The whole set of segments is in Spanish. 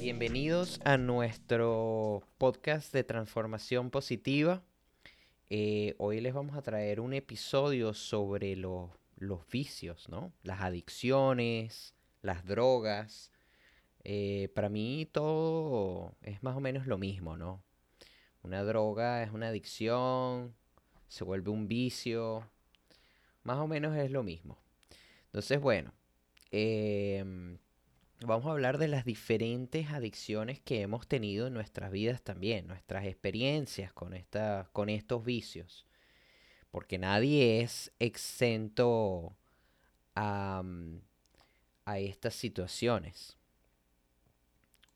Bienvenidos a nuestro podcast de transformación positiva. Eh, hoy les vamos a traer un episodio sobre los vicios, ¿no? Las adicciones, las drogas. Eh, para mí todo es más o menos lo mismo, ¿no? Una droga es una adicción, se vuelve un vicio, más o menos es lo mismo. Entonces, bueno, em, vamos a hablar de las diferentes adicciones que hemos tenido en nuestras vidas también, nuestras experiencias con, esta, con estos vicios. Porque nadie es exento a, mm, a estas situaciones.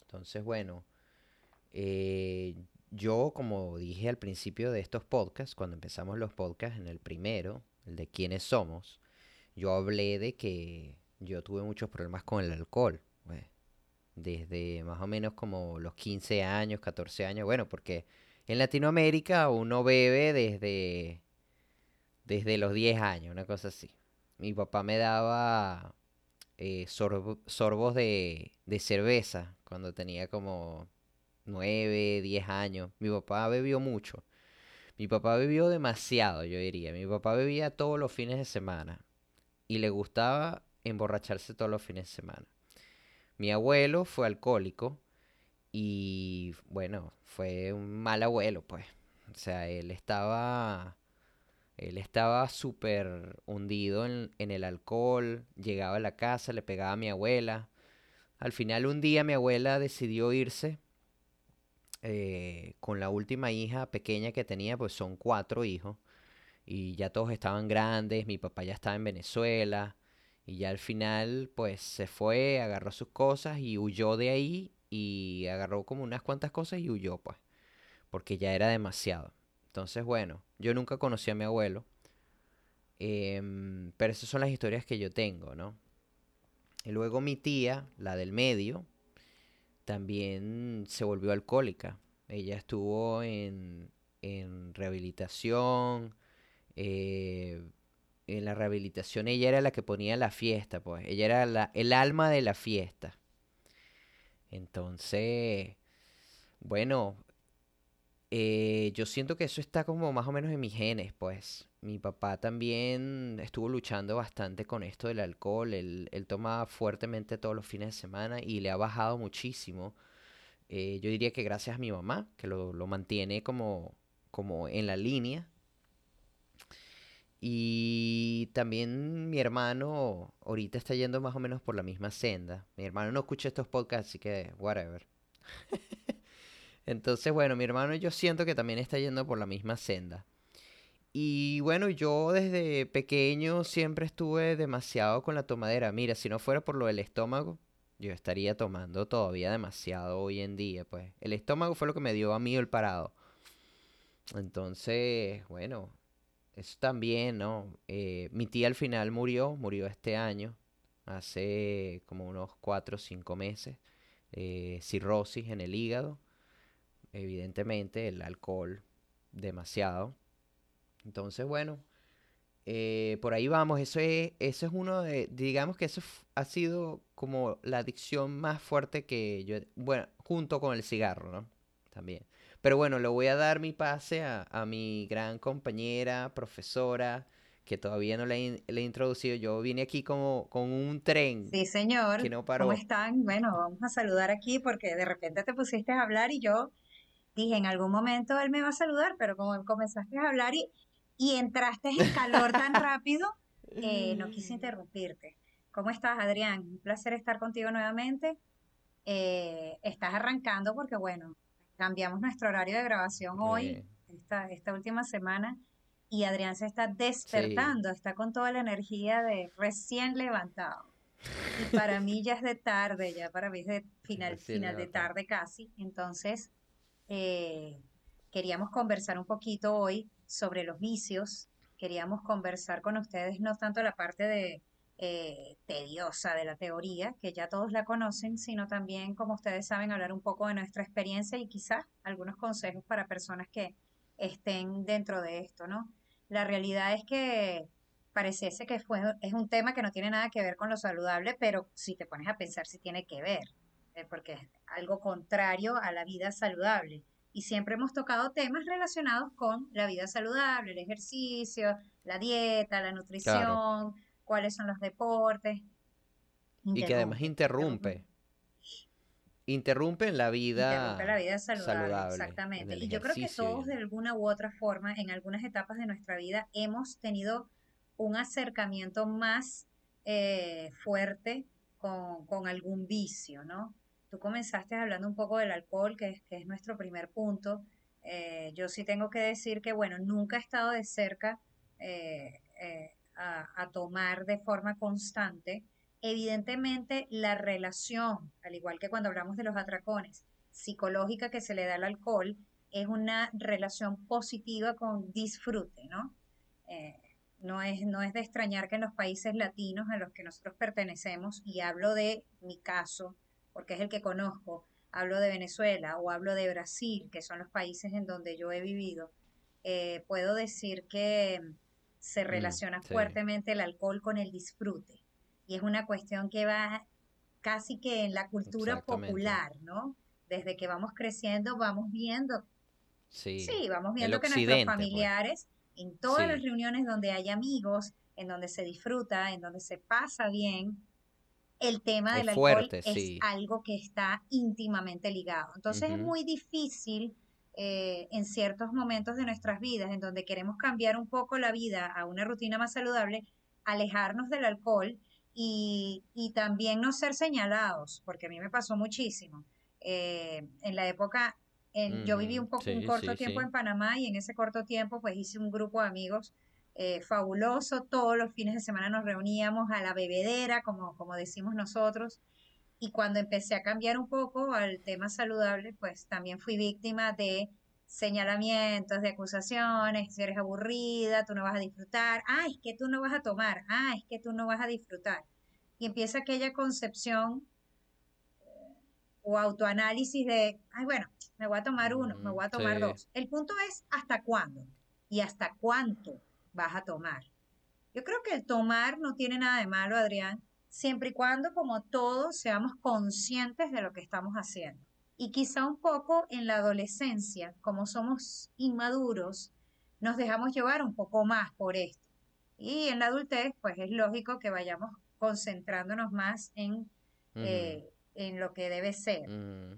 Entonces, bueno, eh, yo, como dije al principio de estos podcasts, cuando empezamos los podcasts en el primero, el de quiénes somos, yo hablé de que yo tuve muchos problemas con el alcohol. Desde más o menos como los 15 años, 14 años. Bueno, porque en Latinoamérica uno bebe desde, desde los 10 años, una cosa así. Mi papá me daba eh, sorbos de, de cerveza cuando tenía como 9, 10 años. Mi papá bebió mucho. Mi papá bebió demasiado, yo diría. Mi papá bebía todos los fines de semana. Y le gustaba emborracharse todos los fines de semana. Mi abuelo fue alcohólico. Y bueno, fue un mal abuelo, pues. O sea, él estaba. Él estaba súper hundido en, el alcohol. Llegaba a la casa, le pegaba a mi abuela. Al final, un día mi abuela decidió irse eh, con la última hija pequeña que tenía, pues son cuatro hijos, y ya todos estaban grandes, mi papá ya estaba en Venezuela, y ya al final pues se fue, agarró sus cosas y huyó de ahí, y agarró como unas cuantas cosas y huyó, pues, porque ya era demasiado. Entonces, bueno, yo nunca conocí a mi abuelo, em, pero esas son las historias que yo tengo, ¿no? Y luego mi tía, la del medio, también se volvió alcohólica. Ella estuvo en, rehabilitación. Eh, en la rehabilitación ella era la que ponía la fiesta, pues. Ella era el alma de la fiesta. Entonces, bueno, eh, yo siento que eso está como más o menos en mis genes, pues mi papá también estuvo luchando bastante con esto del alcohol. Él, él toma fuertemente todos los fines de semana y le ha bajado muchísimo. Eh, yo diría que gracias a mi mamá, que lo, mantiene como, como en la línea. Y también mi hermano ahorita está yendo más o menos por la misma senda. Mi hermano no escucha estos podcasts, así que whatever. Entonces, bueno, mi hermano yo siento que también está yendo por la misma senda. Y bueno, yo desde pequeño siempre estuve demasiado con la tomadera. Mira, si no fuera por lo del estómago, yo estaría tomando todavía demasiado hoy en día. Pues el estómago fue lo que me dio a mí el parado. Entonces, bueno, eso también, ¿no? Eh, mi tía al final murió, murió este año, hace como unos 4 o 5 meses. Eh, cirrosis en el hígado. Evidentemente, el alcohol demasiado. Entonces, bueno, eh, por ahí vamos. Eso es, eso es uno de, digamos que eso ha sido como la adicción más fuerte que yo, bueno, junto con el cigarro, ¿no? También. Pero bueno, le voy a dar mi pase a, mi gran compañera, profesora, que todavía no le, he introducido. Yo vine aquí como con un tren. Sí, señor. Que no paró. ¿Cómo están? Bueno, vamos a saludar aquí porque de repente te pusiste a hablar y yo dije, en algún momento él me va a saludar, pero como comenzaste a hablar y y entraste en calor tan rápido, eh, no quise interrumpirte. ¿Cómo estás, Adrián? Un placer estar contigo nuevamente. Eh, estás arrancando porque, bueno, cambiamos nuestro horario de grabación hoy, esta, esta última semana, y Adrián se está despertando, está con toda la energía de recién levantado. Y para mí ya es de tarde, ya para mí es de final, final de tarde casi. Entonces, eh, queríamos conversar un poquito hoy sobre los vicios. Queríamos conversar con ustedes no tanto la parte de eh, tediosa de la teoría, que ya todos la conocen, sino también, como ustedes saben, hablar un poco de nuestra experiencia y quizás algunos consejos para personas que estén dentro de esto, ¿no? La realidad es que pareciese que fue, es un tema que no tiene nada que ver con lo saludable, pero si te pones a pensar, si tiene que ver. eh, porque es algo contrario a la vida saludable. Y siempre hemos tocado temas relacionados con la vida saludable, el ejercicio, la dieta, la nutrición, cuáles son los deportes. Y que además interrumpe. Interrumpe en la vida, interrumpe la vida saludable, exactamente. Y yo creo que todos de alguna u otra forma, en algunas etapas de nuestra vida, hemos tenido un acercamiento más eh, fuerte con, con, algún vicio, ¿no? Tú comenzaste hablando un poco del alcohol, que es, que es nuestro primer punto. Eh, yo sí tengo que decir que, bueno, nunca he estado de cerca eh, a, tomar de forma constante, Evidentemente, la relación, al igual que cuando hablamos de los atracones, psicológica que se le da al alcohol, es una relación positiva con disfrute, ¿no? Eh, no, es, no es de extrañar que en los países latinos a los que nosotros pertenecemos, y hablo de mi caso, porque es el que conozco, hablo de Venezuela o hablo de Brasil, que son los países en donde yo he vivido, eh, puedo decir que se mm, relaciona fuertemente el alcohol con el disfrute y es una cuestión que va casi que en la cultura popular, ¿no? Desde que vamos creciendo vamos viendo, sí, vamos viendo que nuestros pues. familiares, en todas las reuniones donde hay amigos, en donde se disfruta, en donde se pasa bien, el tema del alcohol es algo que está íntimamente ligado. Entonces es muy difícil eh, en ciertos momentos de nuestras vidas, en donde queremos cambiar un poco la vida a una rutina más saludable, alejarnos del alcohol y, y, también no ser señalados, porque a mí me pasó muchísimo. Eh, en la época, en, yo viví un poco, un corto tiempo en Panamá y en ese corto tiempo pues hice un grupo de amigos eh, fabuloso, todos los fines de semana nos reuníamos a la bebedera, como, como decimos nosotros, y cuando empecé a cambiar un poco al tema saludable, pues también fui víctima de señalamientos, de acusaciones, si eres aburrida, tú no vas a disfrutar, ah, es que tú no vas a tomar, ah, es que tú no vas a disfrutar. Y empieza aquella concepción eh, o autoanálisis de, ay, bueno, me voy a tomar uno, me voy a tomar dos. El punto es hasta cuándo y hasta cuánto vas a tomar. Yo creo que el tomar no tiene nada de malo, Adrián, siempre y cuando como todos seamos conscientes de lo que estamos haciendo. Y quizá un poco en la adolescencia, como somos inmaduros, nos dejamos llevar un poco más por esto. Y en la adultez, pues es lógico que vayamos concentrándonos más en, eh, en lo que debe ser.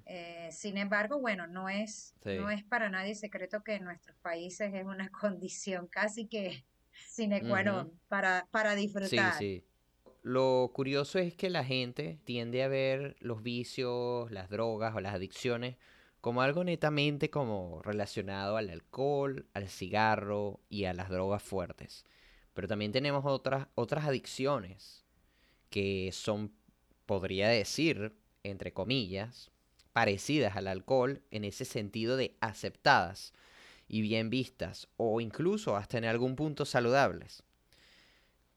Eh, sin embargo, bueno, no es, no es para nadie secreto que en nuestros países es una condición casi que sine qua non para, para disfrutar. Sí, sí. Lo curioso es que la gente tiende a ver los vicios, las drogas o las adicciones como algo netamente como relacionado al alcohol, al cigarro y a las drogas fuertes. Pero también tenemos otras, otras adicciones que son, podría decir, entre comillas, parecidas al alcohol en ese sentido de aceptadas y bien vistas o incluso hasta en algún punto saludables,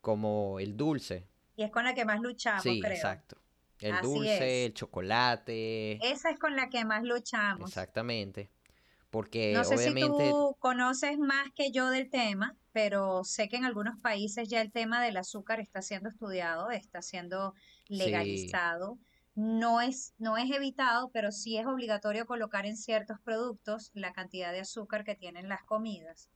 como el dulce, y es con la que más luchamos, sí, exacto. El dulce, el chocolate. Esa es con la que más luchamos. Exactamente. Porque no sé obviamente... si tú conoces más que yo del tema, pero sé que en algunos países ya el tema del azúcar está siendo estudiado, está siendo legalizado. No es, no es evitado, pero sí es obligatorio colocar en ciertos productos la cantidad de azúcar que tienen las comidas.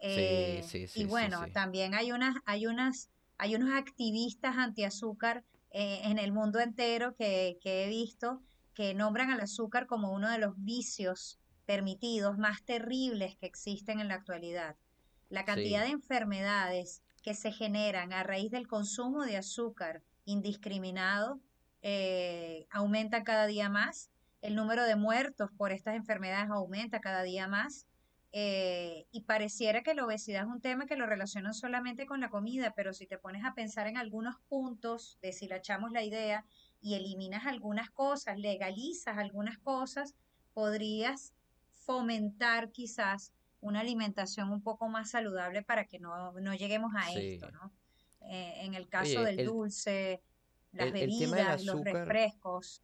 sí, eh, sí, sí. Y bueno, también hay unas, hay unas hay unos activistas antiazúcar eh, en el mundo entero que, he visto que nombran al azúcar como uno de los vicios permitidos más terribles que existen en la actualidad. La cantidad de enfermedades que se generan a raíz del consumo de azúcar indiscriminado eh, aumenta cada día más. El número de muertos por estas enfermedades aumenta cada día más. Eh, y pareciera que la obesidad es un tema que lo relacionan solamente con la comida, pero si te pones a pensar en algunos puntos, deshilachamos la idea y eliminas algunas cosas, legalizas algunas cosas, podrías fomentar quizás una alimentación un poco más saludable para que no, lleguemos a esto, ¿no? Eh, en el caso del dulce, las bebidas, los refrescos.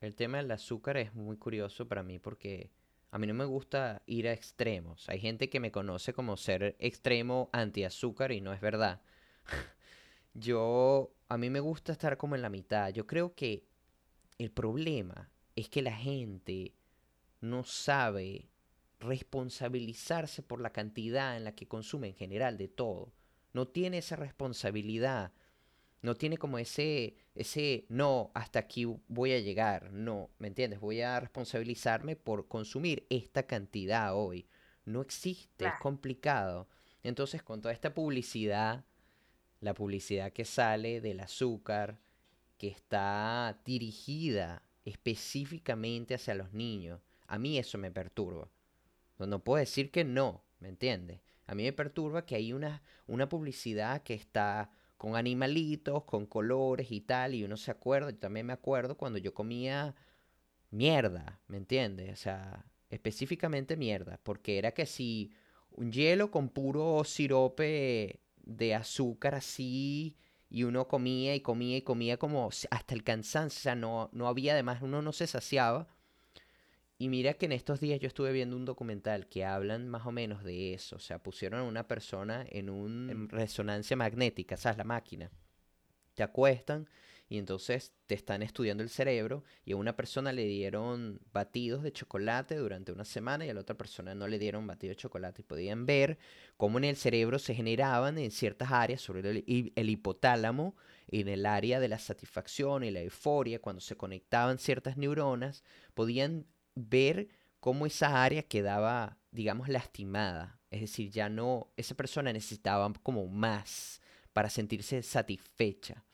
El tema del azúcar es muy curioso para mí porque a mí no me gusta ir a extremos. Hay gente que me conoce como ser extremo anti-azúcar y no es verdad. Yo, a mí me gusta estar como en la mitad. Yo creo que el problema es que la gente no sabe responsabilizarse por la cantidad en la que consume en general de todo. No tiene esa responsabilidad. No tiene como ese, ese, no, hasta aquí voy a llegar. No, ¿me entiendes? Voy a responsabilizarme por consumir esta cantidad hoy. No existe, es complicado. Entonces, con toda esta publicidad, la publicidad que sale del azúcar, que está dirigida específicamente hacia los niños, a mí eso me perturba. No, puedo decir que no, ¿me entiendes? A mí me perturba que hay una, una publicidad que está con animalitos, con colores y tal, y uno se acuerda, yo también me acuerdo cuando yo comía mierda, ¿me entiendes? O sea, específicamente mierda, porque era que si un hielo con puro sirope de azúcar así, y uno comía y comía y comía como hasta el cansancio, o sea, no, no había además, uno no se saciaba. Y mira que en estos días yo estuve viendo un documental que hablan más o menos de eso, o sea, pusieron a una persona en una resonancia magnética, ¿sabes? La máquina. Te acuestan y entonces te están estudiando el cerebro y a una persona le dieron batidos de chocolate durante una semana y a la otra persona no le dieron batidos de chocolate y podían ver cómo en el cerebro se generaban en ciertas áreas, sobre el, el hipotálamo, en el área de la satisfacción y la euforia, cuando se conectaban ciertas neuronas, podían ver cómo esa área quedaba, digamos, lastimada. Es decir, ya no, esa persona necesitaba como más para sentirse satisfecha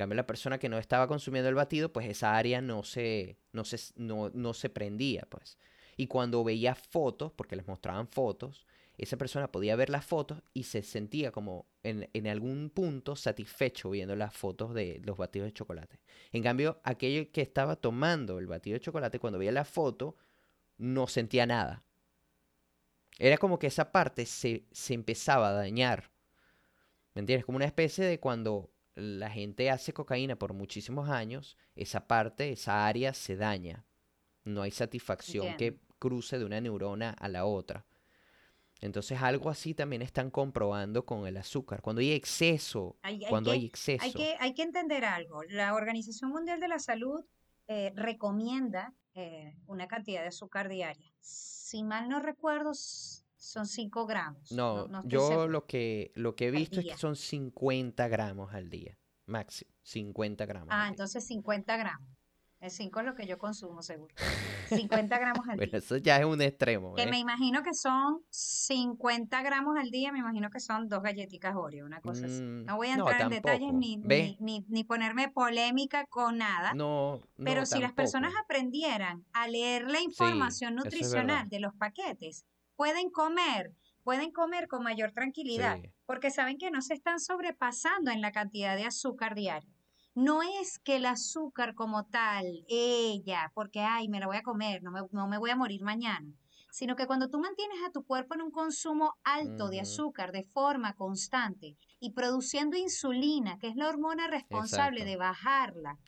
cambio, la persona que no estaba consumiendo el batido, pues esa área no se, no se, no, se prendía, pues. Y cuando veía fotos, porque les mostraban fotos, esa persona podía ver las fotos y se sentía como en, en, algún punto satisfecho viendo las fotos de los batidos de chocolate. En cambio, aquello que estaba tomando el batido de chocolate, cuando veía la foto, no sentía nada. Era como que esa parte se, se empezaba a dañar. ¿Me entiendes? Como una especie de cuando la gente hace cocaína por muchísimos años, esa parte, esa área se daña. No hay satisfacción que cruce de una neurona a la otra. Entonces algo así también están comprobando con el azúcar. Cuando hay exceso, cuando hay exceso. Hay que, hay que entender algo. La Organización Mundial de la Salud eh, recomienda eh, una cantidad de azúcar diaria. Si mal no recuerdo, son 5 gramos. No, yo lo que, lo que he visto es que son 50 gramos al día, máximo, 50 gramos. Ah, entonces 50 gramos. El 5 es lo que yo consumo, seguro. 50 gramos al día. Bueno, eso ya es un extremo. Que me imagino que son 50 gramos al día, me imagino que son dos galletitas Oreo, una cosa así. Mm, no voy a entrar en detalles ni, ni, ni, ponerme polémica con nada. No, no Pero si las personas aprendieran a leer la información nutricional de los paquetes, pueden comer, pueden comer con mayor tranquilidad, porque saben que no se están sobrepasando en la cantidad de azúcar diario. No es que el azúcar como tal, ella, porque, ay, me la voy a comer, no me, no me voy a morir mañana, sino que cuando tú mantienes a tu cuerpo en un consumo alto de azúcar de forma constante y produciendo insulina, que es la hormona responsable de bajarla,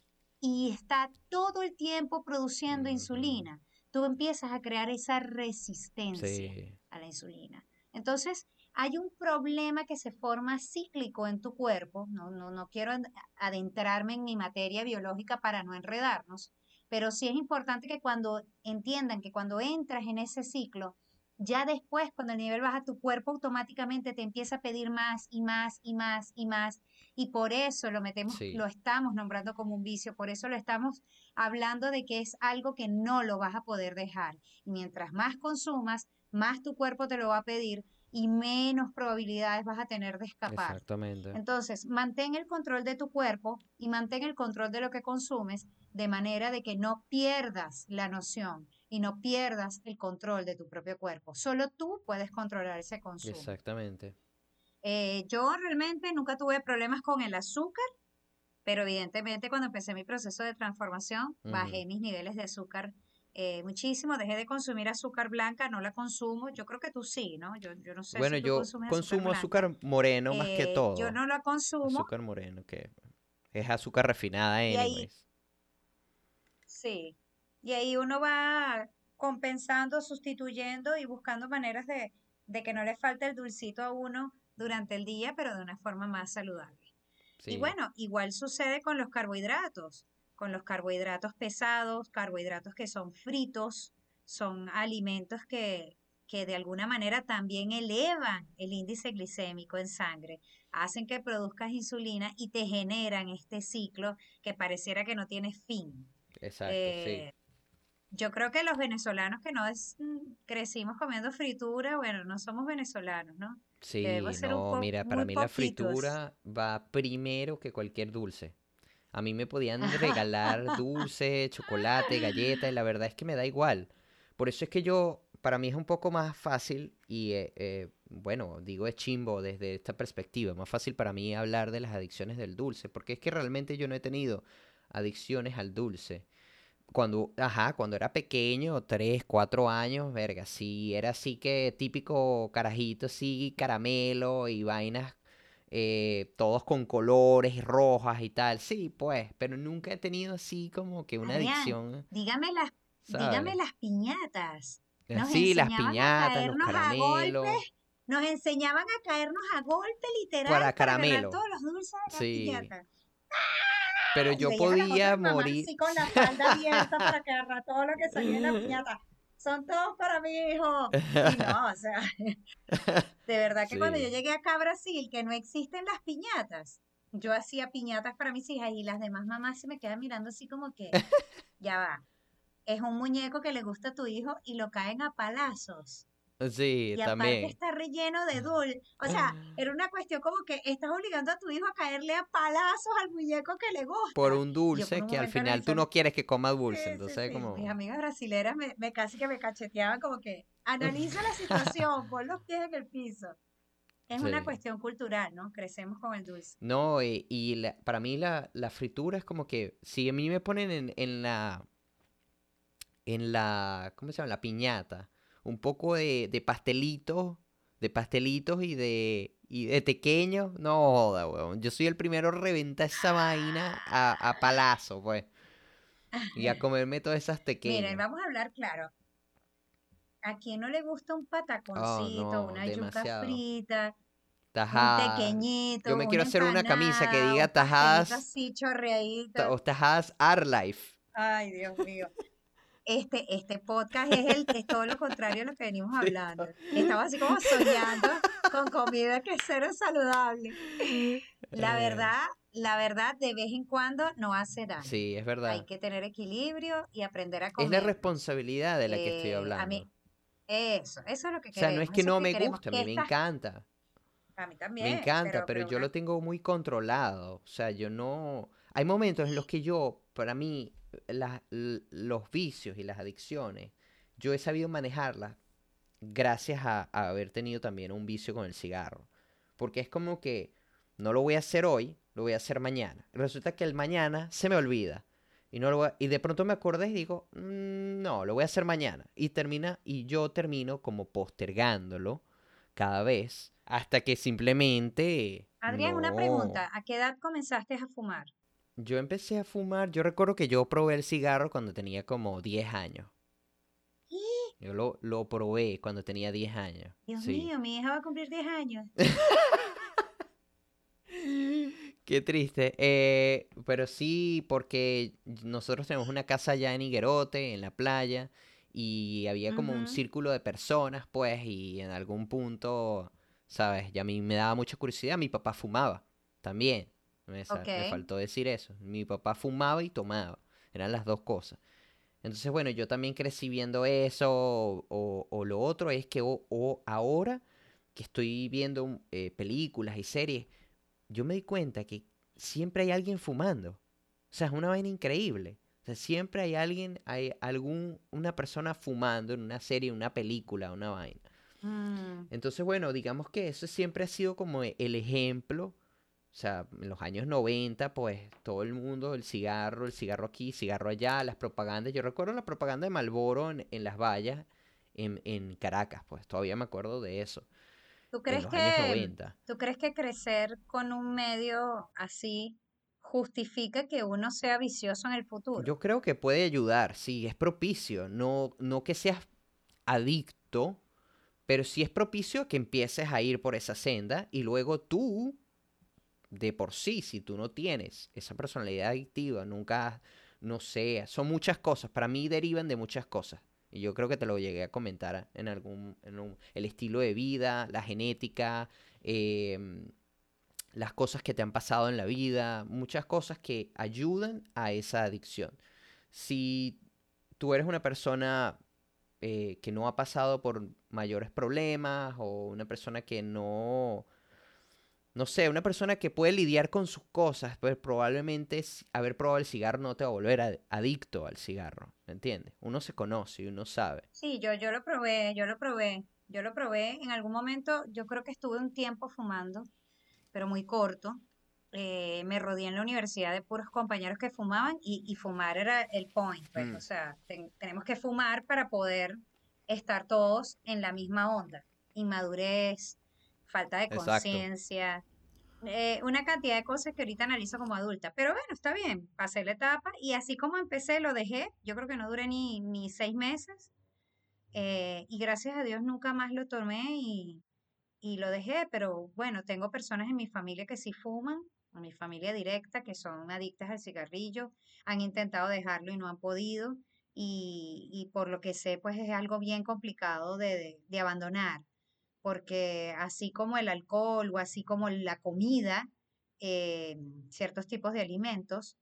y está todo el tiempo produciendo insulina, tú empiezas a crear esa resistencia a la insulina. Entonces, hay un problema que se forma cíclico en tu cuerpo. No, no, no quiero adentrarme en mi materia biológica para no enredarnos, pero sí es importante que cuando entiendan que cuando entras en ese ciclo, ya después, cuando el nivel baja, tu cuerpo automáticamente te empieza a pedir más y más y más y más. Y por eso lo metemos, lo estamos nombrando como un vicio, por eso lo estamos hablando de que es algo que no lo vas a poder dejar. Y mientras más consumas, más tu cuerpo te lo va a pedir y menos probabilidades vas a tener de escapar. Exactamente. Entonces, mantén el control de tu cuerpo y mantén el control de lo que consumes de manera de que no pierdas la noción y no pierdas el control de tu propio cuerpo. Solo tú puedes controlar ese consumo. Exactamente. Eh, yo realmente nunca tuve problemas con el azúcar, pero evidentemente cuando empecé mi proceso de transformación, bajé mis niveles de azúcar eh, muchísimo, dejé de consumir azúcar blanca, no la consumo, yo creo que tú sí, ¿no? Yo, yo no sé bueno, si tú yo consumo azúcar, moreno más que eh, todo. Yo no la consumo. Azúcar moreno, que es azúcar refinada, anyways. sí, y ahí uno va compensando, sustituyendo y buscando maneras de, de que no le falte el dulcito a uno durante el día, pero de una forma más saludable. Y bueno, igual sucede con los carbohidratos con los carbohidratos pesados, carbohidratos que son fritos, son alimentos que, que de alguna manera también elevan el índice glicémico en sangre, hacen que produzcas insulina y te generan este ciclo que pareciera que no tiene fin. Exacto, sí. Eh, yo creo que los venezolanos que no es, mm, crecimos comiendo fritura, bueno, no somos venezolanos, ¿no? Sí, no, mira, para mí la fritura va primero que cualquier dulce. A mí me podían regalar dulce, chocolate, galleta, y la verdad es que me da igual. Por eso es que yo, para mí es un poco más fácil y, eh, eh, bueno, digo es chimbo desde esta perspectiva, más fácil para mí hablar de las adicciones del dulce, porque es que realmente yo no he tenido adicciones al dulce cuando, ajá, cuando era pequeño, tres, cuatro años, verga, sí, era así que típico carajito, sí, caramelo y vainas, eh, todos con colores rojas y tal, sí, pues, pero nunca he tenido así como que una adicción. Dígame las, dígame las piñatas. Eh, sí, las piñatas, los caramelos. nos enseñaban a caernos a golpe literal para caramelo. todos los dulces de sí. Pero yo podía morir. Así con la falda abierta para que agarra todo lo que salía en la piñata. Son todos para mi hijo. Y no, o sea, de verdad que cuando yo llegué acá a Brasil, que no existen las piñatas, yo hacía piñatas para mis hijas y las demás mamás se me quedan mirando así como que, ya va, es un muñeco que le gusta a tu hijo y lo caen a palazos. Sí, y aparte está relleno de dulce. O sea, era una cuestión como que estás obligando a tu hijo a caerle a palazos al muñeco que le gusta. Por un dulce que al final tú no quieres que coma dulce. entonces, como... Mis amigas brasileras me, casi que me cacheteaban como que analiza la situación, pon los pies en el piso. Es una cuestión cultural, ¿no? Crecemos con el dulce. No, y, para mí la, fritura es como que si a mí me ponen en, en la en la ¿cómo se llama? la piñata un poco de, de pastelitos, de pastelitos y de, y de. No joda, weón. Yo soy el primero a reventar esa vaina a, a palazo, pues. Y a comerme todas esas pequeñas. Miren, vamos a hablar claro. ¿A quién no le gusta un pataconcito, oh, una yuca frita? Tajadas. Un pequeñito. Yo me quiero hacer una camisa que diga tajadas. Así O tajadas Life. Ay, Dios mío este, este podcast es, el, es todo lo contrario a lo que venimos hablando. Estamos así como soñando con comida que cero saludable. La eh. verdad, la verdad, de vez en cuando no hace daño. Sí, es verdad. Hay que tener equilibrio y aprender a comer. Es la responsabilidad de la que estoy hablando. A mí, eso, eso es lo que queremos. O sea, no es que no me gusta, a mí me encanta. A mí también. Me encanta, pero, yo lo tengo muy controlado. O sea, yo no... Hay momentos en los que yo, para mí, los vicios y las adicciones, yo he sabido manejarlas gracias a, haber tenido también un vicio con el cigarro. Porque es como que no lo voy a hacer hoy, lo voy a hacer mañana. Resulta que el mañana se me olvida. Y, no lo y de pronto me acordé y digo, mm, no, lo voy a hacer mañana. Y termina, y yo termino como postergándolo cada vez hasta que simplemente... Adrián, una pregunta. ¿A qué edad comenzaste a fumar? Yo empecé a fumar, yo recuerdo que yo probé el cigarro cuando tenía como 10 años. ¿Qué? Yo lo, lo probé cuando tenía 10 años. Dios mío, mi hija va a cumplir 10 años. Qué triste. Eh, pero sí, porque nosotros tenemos una casa allá en Higuerote, en la playa, y había como un círculo de personas, pues, y en algún punto, ¿sabes? Y a mí me daba mucha curiosidad. Mi papá fumaba también. Me, faltó decir eso. Mi papá fumaba y tomaba. Eran las dos cosas. Entonces, bueno, yo también crecí viendo eso. O, lo otro es que o, ahora que estoy viendo eh, películas y series, yo me di cuenta que siempre hay alguien fumando. O sea, es una vaina increíble. O sea, siempre hay alguien, hay algún, una persona fumando en una serie, una película, una vaina. Mm. Entonces, bueno, digamos que eso siempre ha sido como el ejemplo o sea, en los años 90, pues todo el mundo, el cigarro, el cigarro aquí, cigarro allá, las propagandas. Yo recuerdo la propaganda de Malboro en, las vallas en, Caracas, pues todavía me acuerdo de eso. ¿Tú crees, que, ¿Tú crees que crecer con un medio así justifica que uno sea vicioso en el futuro? Yo creo que puede ayudar, sí, es propicio. No, no que seas adicto, pero sí es propicio que empieces a ir por esa senda y luego tú de por sí, si tú no tienes esa personalidad adictiva, nunca, no sé, son muchas cosas, para mí derivan de muchas cosas. Y yo creo que te lo llegué a comentar en algún, el estilo de vida, la genética, em, las cosas que te han pasado en la vida, muchas cosas que ayudan a esa adicción. Si tú eres una persona eh, que no ha pasado por mayores problemas o una persona que no, no sé, una persona que puede lidiar con sus cosas, pues probablemente haber probado el cigarro no te va a volver adicto al cigarro, ¿me entiendes? Uno se conoce y uno sabe. Sí, yo, yo lo probé, yo lo probé, yo lo probé. En algún momento, yo creo que estuve un tiempo fumando, pero muy corto. Eh, me rodeé en la universidad de puros compañeros que fumaban y, fumar era el point, pues, mm. o sea, tenemos que fumar para poder estar todos en la misma onda. Inmadurez, falta de conciencia, eh, una cantidad de cosas que ahorita analizo como adulta. Pero bueno, está bien, pasé la etapa y así como empecé, lo dejé. Yo creo que no duré ni, ni seis meses. Eh, y gracias a Dios nunca más lo tomé y, y lo dejé. Pero bueno, tengo personas en mi familia que sí fuman a mi familia directa que son adictas al cigarrillo, han intentado dejarlo y no han podido y, y por lo que sé pues es algo bien complicado de, de, abandonar, porque así como el alcohol o así como la comida, eh, ciertos tipos de alimentos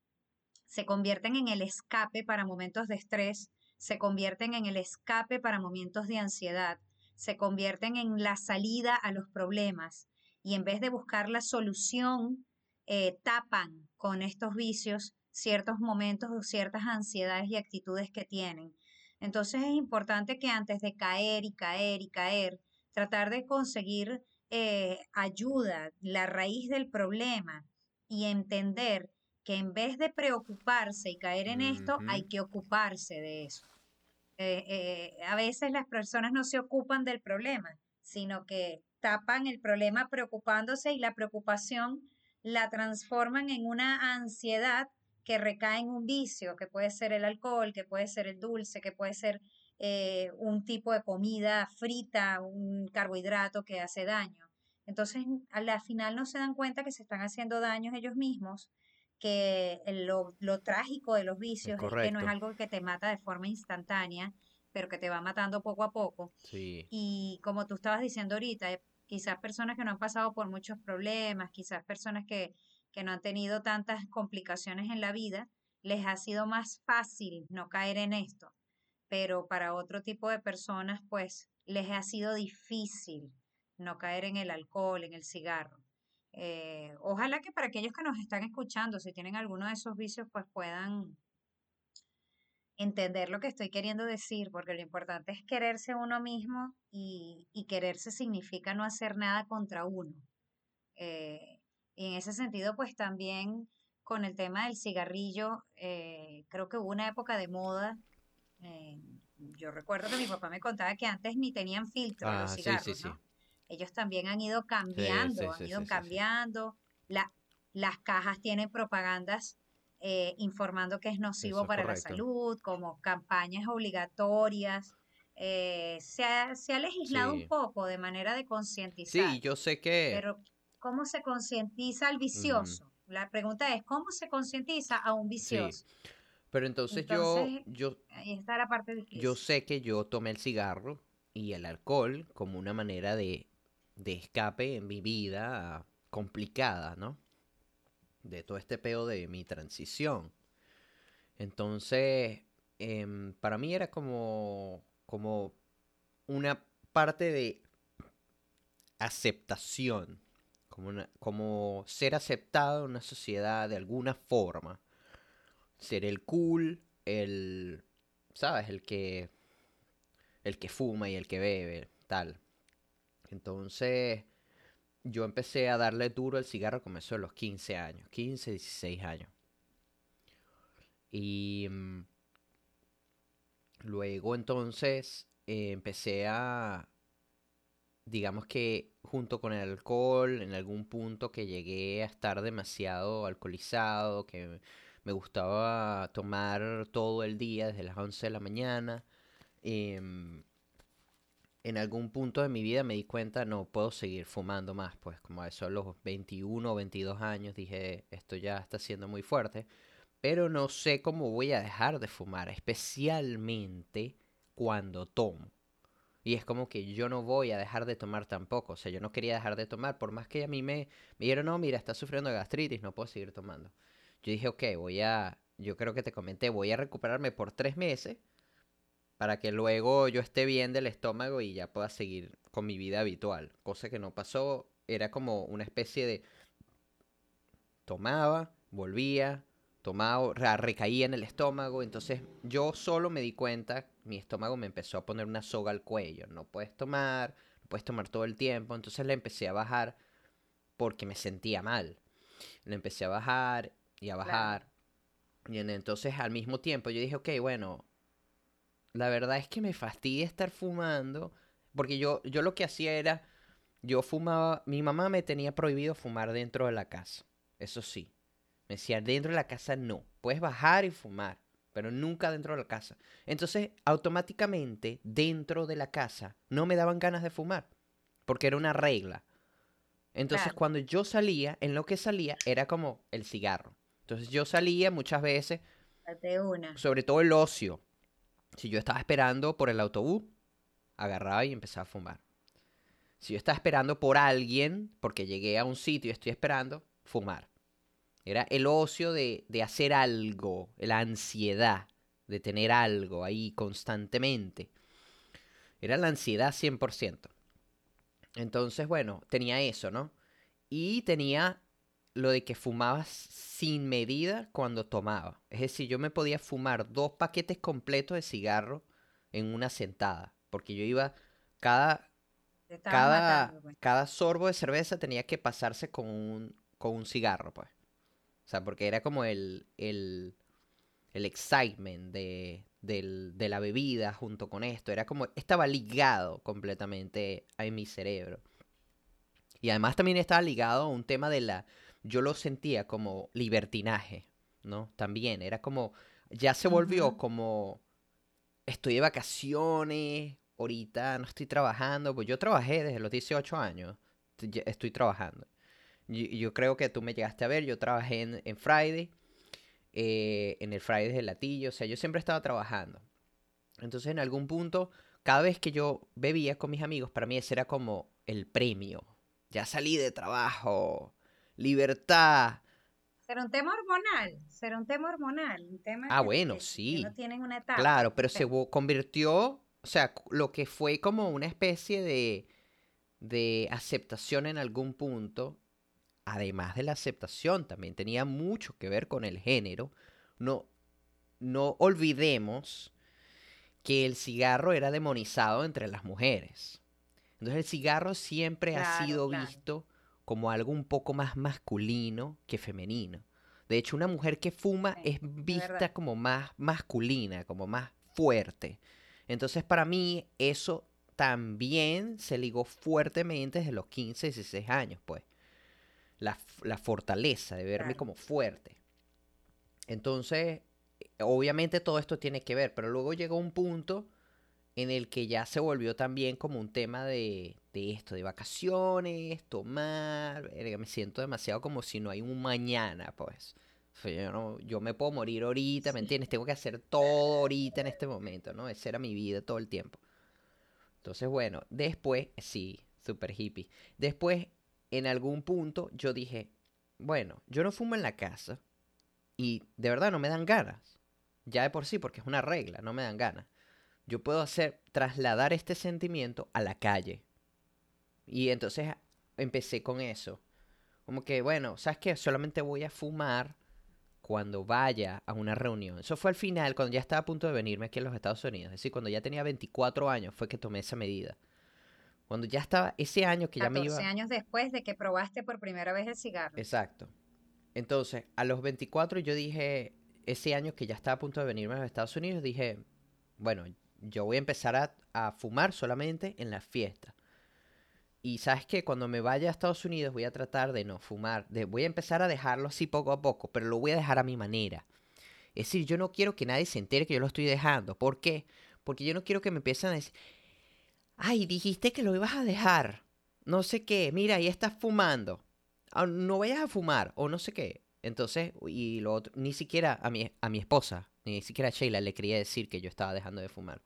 se convierten en el escape para momentos de estrés, se convierten en el escape para momentos de ansiedad, se convierten en la salida a los problemas y en vez de buscar la solución eh, tapan con estos vicios ciertos momentos o ciertas ansiedades y actitudes que tienen. Entonces es importante que antes de caer y caer y caer, tratar de conseguir eh, ayuda, la raíz del problema y entender que en vez de preocuparse y caer en esto, hay que ocuparse de eso. Eh, a veces las personas no se ocupan del problema, sino que tapan el problema preocupándose y la preocupación la transforman en una ansiedad que recae en un vicio, que puede ser el alcohol, que puede ser el dulce, que puede ser eh, un tipo de comida frita, un carbohidrato que hace daño. Entonces, al final no se dan cuenta que se están haciendo daños ellos mismos, que lo, trágico de los vicios es, que no es algo que te mata de forma instantánea, pero que te va matando poco a poco. Y como tú estabas diciendo ahorita, quizás personas que no han pasado por muchos problemas, quizás personas que, que no han tenido tantas complicaciones en la vida, les ha sido más fácil no caer en esto. Pero para otro tipo de personas, pues les ha sido difícil no caer en el alcohol, en el cigarro. Eh, ojalá que para aquellos que nos están escuchando, si tienen alguno de esos vicios, pues puedan entender lo que estoy queriendo decir, porque lo importante es quererse uno mismo y, quererse significa no hacer nada contra uno. Eh, y en ese sentido, pues también con el tema del cigarrillo, eh, creo que hubo una época de moda. Eh, yo recuerdo que mi papá me contaba que antes ni tenían filtro los ah, cigarros, ¿no? Ellos también han ido cambiando, han ido cambiando. La, las cajas tienen propagandas eh, informando que es nocivo para la salud, como campañas obligatorias. Eh, se, ha, se, ha, legislado un poco de manera de concientizar. Sí, yo sé que... Pero ¿cómo se concientiza al vicioso? La pregunta es, ¿cómo se concientiza a un vicioso? Pero entonces, yo, yo, está la parte yo sé que yo tomé el cigarro y el alcohol como una manera de, de escape en mi vida complicada, ¿no? de todo este pedo de mi transición. Entonces, em, para mí era como, como una parte de aceptación, como, como ser aceptado en una sociedad de alguna forma. Ser el cool, el, ¿sabes? El que, el que fuma y el que bebe, tal. Entonces, yo empecé a darle duro al cigarro comenzó a los 15 años, 15, 16 años. Y mm, luego entonces eh, empecé a, digamos que junto con el alcohol, en algún punto que llegué a estar demasiado alcoholizado, que me gustaba tomar todo el día desde las 11 de la mañana. Em, en algún punto de mi vida me di cuenta, no puedo seguir fumando más, pues como a eso a los 21 o 22 años dije, esto ya está siendo muy fuerte, pero no sé cómo voy a dejar de fumar, especialmente cuando tomo. Y es como que yo no voy a dejar de tomar tampoco. O sea, yo no quería dejar de tomar, por más que a mí me, me dijeron, no, mira, estás sufriendo de gastritis, no puedo seguir tomando. Yo dije, ok, voy a, yo creo que te comenté, voy a recuperarme por tres meses para que luego yo esté bien del estómago y ya pueda seguir con mi vida habitual. Cosa que no pasó, era como una especie de tomaba, volvía, tomaba, recaía en el estómago, entonces yo solo me di cuenta, mi estómago me empezó a poner una soga al cuello, no puedes tomar, no puedes tomar todo el tiempo, entonces le empecé a bajar porque me sentía mal. Le empecé a bajar y a bajar. Y entonces al mismo tiempo yo dije, ok, bueno, la verdad es que me fastidia estar fumando, porque yo, yo lo que hacía era, yo fumaba, mi mamá me tenía prohibido fumar dentro de la casa, eso sí. Me decía, dentro de la casa no, puedes bajar y fumar, pero nunca dentro de la casa. Entonces, automáticamente, dentro de la casa, no me daban ganas de fumar, porque era una regla. Entonces, cuando yo salía, en lo que salía era como el cigarro. Entonces, yo salía muchas veces, sobre todo el ocio. Si yo estaba esperando por el autobús, agarraba y empezaba a fumar. Si yo estaba esperando por alguien, porque llegué a un sitio y estoy esperando, fumar. Era el ocio de, de hacer algo, la ansiedad de tener algo ahí constantemente. Era la ansiedad 100%. Entonces, bueno, tenía eso, ¿no? Y tenía lo de que fumabas sin medida cuando tomaba. Es decir, yo me podía fumar dos paquetes completos de cigarro en una sentada. Porque yo iba, cada, cada, pues. cada sorbo de cerveza tenía que pasarse con un, con un cigarro, pues. O sea, porque era como el, el, el excitement de, de la bebida junto con esto. Era como, estaba ligado completamente a mi cerebro. Y además también estaba ligado a un tema de la, yo lo sentía como libertinaje, ¿no? También era como, ya se volvió como, estoy de vacaciones, ahorita no estoy trabajando, pues yo trabajé desde los 18 años, estoy trabajando. Yo, creo que tú me llegaste a ver, yo trabajé en, Friday, eh, en el Friday del Latillo, o sea, yo siempre estaba trabajando. Entonces en algún punto, cada vez que yo bebía con mis amigos, para mí ese era como el premio. Ya salí de trabajo, libertad. Será un tema hormonal, será un tema hormonal, un tema Ah, bueno, sí. no tienen una etapa. Claro, pero se convirtió, o sea, lo que fue como una especie de, de aceptación en algún punto, además de la aceptación, también tenía mucho que ver con el género. No, no olvidemos que el cigarro era demonizado entre las mujeres. Entonces el cigarro siempre ha sido visto como algo un poco más masculino que femenino. De hecho, una mujer que fuma es vista como más masculina, como más fuerte. Entonces, para mí, eso también se ligó fuertemente desde los 15, 16 años, pues. La, fortaleza de verme como fuerte. Entonces, obviamente todo esto tiene que ver, pero luego llegó un punto en el que ya se volvió también como un tema de, de esto, de vacaciones, tomar, me siento demasiado como si no hay un mañana, pues. yo, yo me puedo morir ahorita, ¿me entiendes? Tengo que hacer todo ahorita en este momento, ¿no? Esa era mi vida todo el tiempo. Entonces, bueno, después, sí, super hippie. Después, en algún punto, yo dije, bueno, yo no fumo en la casa y de verdad no me dan ganas. Ya de por sí, porque es una regla, no me dan ganas yo puedo hacer, trasladar este sentimiento a la calle. Y entonces empecé con eso. Como que, bueno, ¿sabes qué? Solamente voy a fumar cuando vaya a una reunión. Eso fue al final, cuando ya estaba a punto de venirme aquí a los Estados Unidos. Es decir, cuando ya tenía 24 años fue que tomé esa medida. Cuando ya estaba, ese año que ya me iba... años después de que probaste por primera vez el cigarro. Exacto. Entonces, a los 24 yo dije, ese año que ya estaba a punto de venirme a los Estados Unidos, dije, bueno, yo voy a empezar a, fumar solamente en las fiestas. Y sabes que cuando me vaya a Estados Unidos voy a tratar de no fumar. De, voy a empezar a dejarlo así poco a poco, pero lo voy a dejar a mi manera. Es decir, yo no quiero que nadie se entere que yo lo estoy dejando. ¿Por qué? Porque yo no quiero que me empiecen a decir, ay, dijiste que lo ibas a dejar. No sé qué, mira, ahí estás fumando. Ah, no vayas a fumar, o no sé qué. Entonces, y lo otro, ni siquiera a mi, a mi esposa, ni siquiera a Sheila le quería decir que yo estaba dejando de fumar.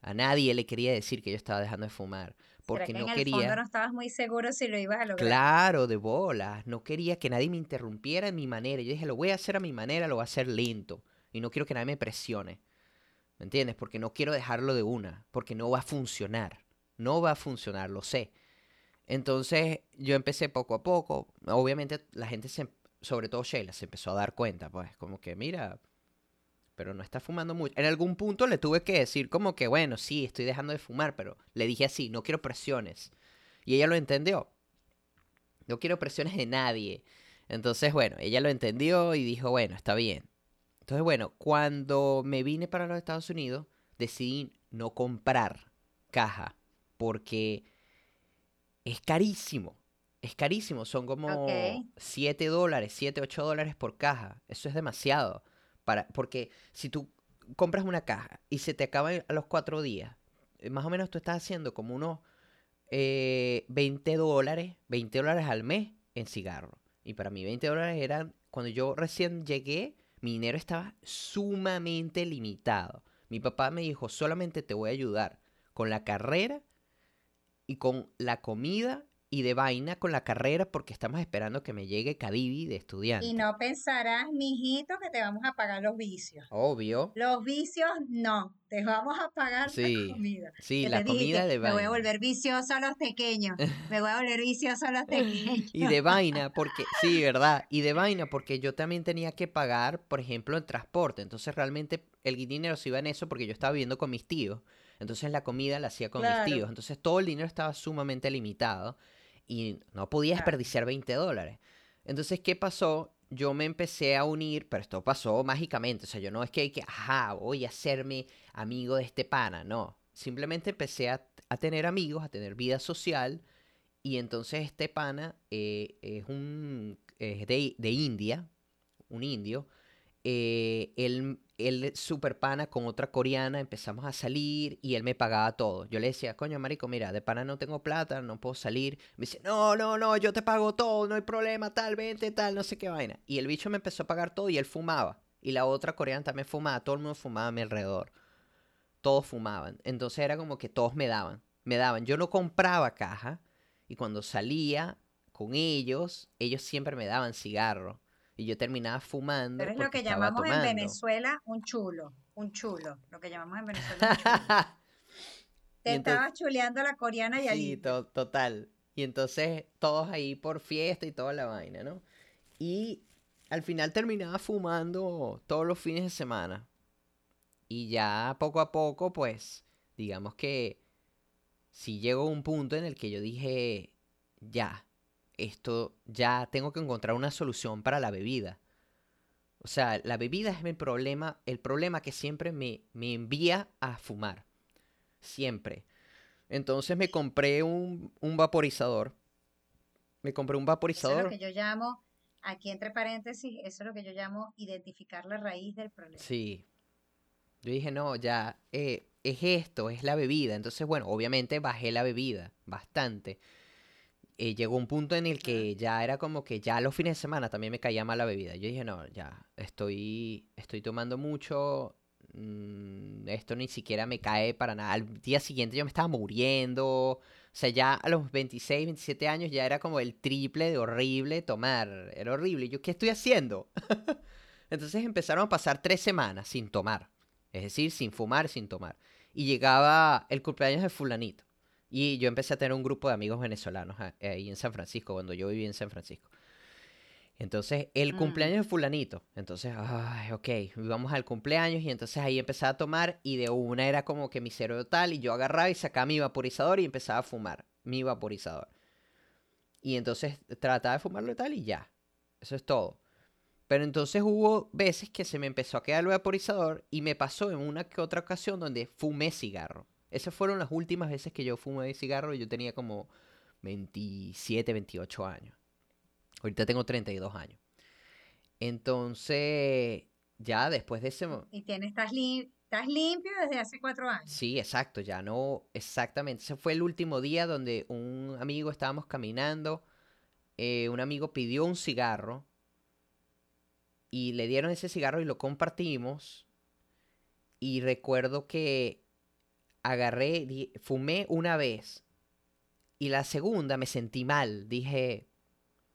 A nadie le quería decir que yo estaba dejando de fumar. Porque que no en quería. El fondo no estabas muy seguro si lo ibas a lograr. Claro, de bolas. No quería que nadie me interrumpiera en mi manera. Yo dije, lo voy a hacer a mi manera, lo voy a hacer lento. Y no quiero que nadie me presione. ¿Me entiendes? Porque no quiero dejarlo de una. Porque no va a funcionar. No va a funcionar, lo sé. Entonces yo empecé poco a poco. Obviamente la gente, se, sobre todo Sheila, se empezó a dar cuenta. Pues como que, mira, pero no está fumando mucho. En algún punto le tuve que decir como que, bueno, sí, estoy dejando de fumar, pero le dije así, no quiero presiones. Y ella lo entendió. No quiero presiones de nadie. Entonces, bueno, ella lo entendió y dijo, bueno, está bien. Entonces, bueno, cuando me vine para los Estados Unidos, decidí no comprar caja porque es carísimo. Es carísimo, son como 7 dólares, 7, 8 dólares por caja. Eso es demasiado porque si tú compras una caja y se te acaba a los cuatro días, eh, más o menos tú estás haciendo como unos 20 eh, dólares, 20 dólares al mes en cigarro. Y para mí 20 dólares eran, cuando yo recién llegué, mi dinero estaba sumamente limitado. Mi papá me dijo, solamente te voy a ayudar con la carrera y con la comida y de vaina con la carrera porque estamos esperando que me llegue Cadivi de estudiante. Y no pensarás, mijito, que te vamos a pagar los vicios. Obvio. Los vicios no, te vamos a pagar la comida. Sí, la comida de vaina. Me voy a volver vicioso a los pequeños. me voy a volver vicioso a los pequeños. y de vaina, porque, sí, ¿verdad? Y de vaina, porque yo también tenía que pagar, por ejemplo, el transporte. Entonces realmente el dinero se iba en eso porque yo estaba viviendo con mis tíos. Entonces la comida la hacía con mis tíos. Entonces todo el dinero estaba sumamente limitado y no podía desperdiciar 20 dólares. Entonces, ¿qué pasó? Yo me empecé a unir, pero esto pasó mágicamente. O sea, yo no es que, que ajá, voy a hacerme amigo de este pana, no. Simplemente empecé a, tener amigos, a tener vida social. Y entonces este pana eh, es un es de, de, India, un indio. Eh, él él super pana con otra coreana, empezamos a salir y él me pagaba todo. Yo le decía, coño, marico, mira, de pana no tengo plata, no puedo salir. Me dice, no, no, no, yo te pago todo, no hay problema, tal, vente, tal, no sé qué vaina. Y el bicho me empezó a pagar todo y él fumaba. Y la otra coreana también fumaba, todo el mundo fumaba a mi alrededor. Todos fumaban. Entonces era como que todos me daban, me daban. Yo no compraba caja y cuando salía con ellos, ellos siempre me daban cigarro y yo terminaba fumando. Pero es lo que llamamos en Venezuela un chulo, un chulo, lo que llamamos en Venezuela un chulo. Te estabas chuleando la coreana y Sí, total. Y entonces todos ahí por fiesta y toda la vaina, ¿no? Y al final terminaba fumando todos los fines de semana. Y ya poco a poco, pues, digamos que sí llegó un punto en el que yo dije, ya, esto ya tengo que encontrar una solución para la bebida. O sea, la bebida es mi problema, el problema que siempre me, me envía a fumar. Siempre. Entonces me compré un, vaporizador. Me compré un vaporizador. Eso es lo que yo llamo, aquí entre paréntesis, eso es lo que yo llamo identificar la raíz del problema. Sí. Yo dije, no, ya, eh, es esto, es la bebida. Entonces, bueno, obviamente bajé la bebida bastante. Eh, llegó un punto en el que ya era como que ya los fines de semana también me caía mal la bebida. Yo dije, no, ya, estoy, estoy tomando mucho, mm, esto ni siquiera me cae para nada. Al día siguiente yo me estaba muriendo. O sea, ya a los 26, 27 años ya era como el triple de horrible tomar. Era horrible. Yo, ¿qué estoy haciendo? Entonces empezaron a pasar tres semanas sin tomar. Es decir, sin fumar, sin tomar. Y llegaba el cumpleaños de fulanito. Y yo empecé a tener un grupo de amigos venezolanos ah, ahí en San Francisco, cuando yo vivía en San Francisco. Entonces, el mm. cumpleaños de fulanito. Entonces, ay, ok, vamos al cumpleaños y entonces ahí empecé a tomar y de una era como que mi cerebro tal y yo agarraba y sacaba mi vaporizador y empezaba a fumar mi vaporizador. Y entonces trataba de fumarlo y tal y ya. Eso es todo. Pero entonces hubo veces que se me empezó a quedar el vaporizador y me pasó en una que otra ocasión donde fumé cigarro. Esas fueron las últimas veces que yo fumé cigarro y yo tenía como 27, 28 años. Ahorita tengo 32 años. Entonces, ya después de ese... Y tienes, estás, estás limpio desde hace cuatro años. Sí, exacto, ya no, exactamente. Ese fue el último día donde un amigo estábamos caminando, eh, un amigo pidió un cigarro y le dieron ese cigarro y lo compartimos. Y recuerdo que agarré, fumé una vez. Y la segunda me sentí mal. Dije,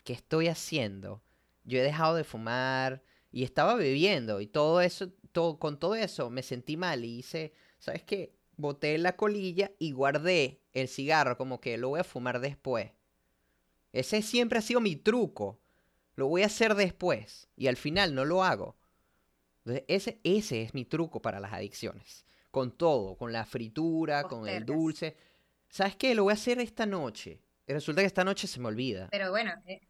¿qué estoy haciendo? Yo he dejado de fumar y estaba bebiendo y todo eso, con todo eso me sentí mal y hice, ¿sabes qué? Boté la colilla y guardé el cigarro como que lo voy a fumar después. Ese siempre ha sido mi truco. Lo voy a hacer después y al final no lo hago. ese, ese es mi truco para las adicciones. Con todo, con la fritura, con el dulce. ¿Sabes qué? Lo voy a hacer esta noche. Y resulta que esta noche se me olvida. Pero bueno, eh,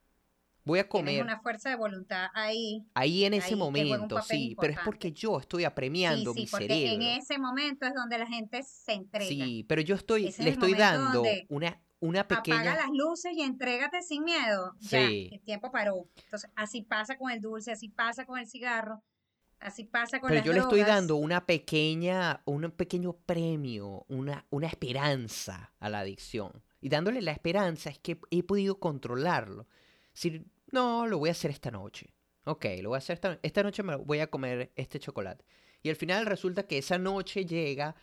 voy a comer. Tienes una fuerza de voluntad ahí. Ahí en ese momento, sí. Pero es porque yo estoy apremiando mi cerebro. En ese momento es donde la gente se entrega. Sí, pero yo estoy, le estoy dando una, una pequeña. Apaga las luces y entrégate sin miedo. Sí. Ya, el tiempo paró. Entonces, así pasa con el dulce, así pasa con el cigarro. Así pasa con Pero yo le estoy dando una pequeña, un pequeño premio, una, una esperanza a la adicción. Y dándole la esperanza es que he podido controlarlo. Si no, lo voy a hacer esta noche. Ok, lo voy a hacer esta, esta noche me voy a comer este chocolate. Y al final resulta que esa noche llega,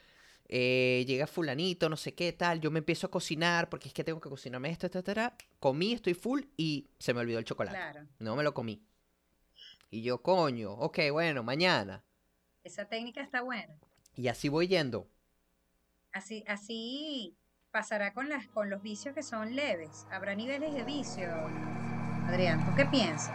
eh, llega fulanito, no sé qué tal, yo me empiezo a cocinar porque es que tengo que cocinarme esto, etcétera. Comí, estoy full y se me olvidó el chocolate. Claro. No me lo comí. Y yo, coño, ok, bueno, mañana. Esa técnica está buena. Y así voy yendo. Así, así pasará con, las, con los vicios que son leves. Habrá niveles de vicio. Adrián, ¿tú qué piensas?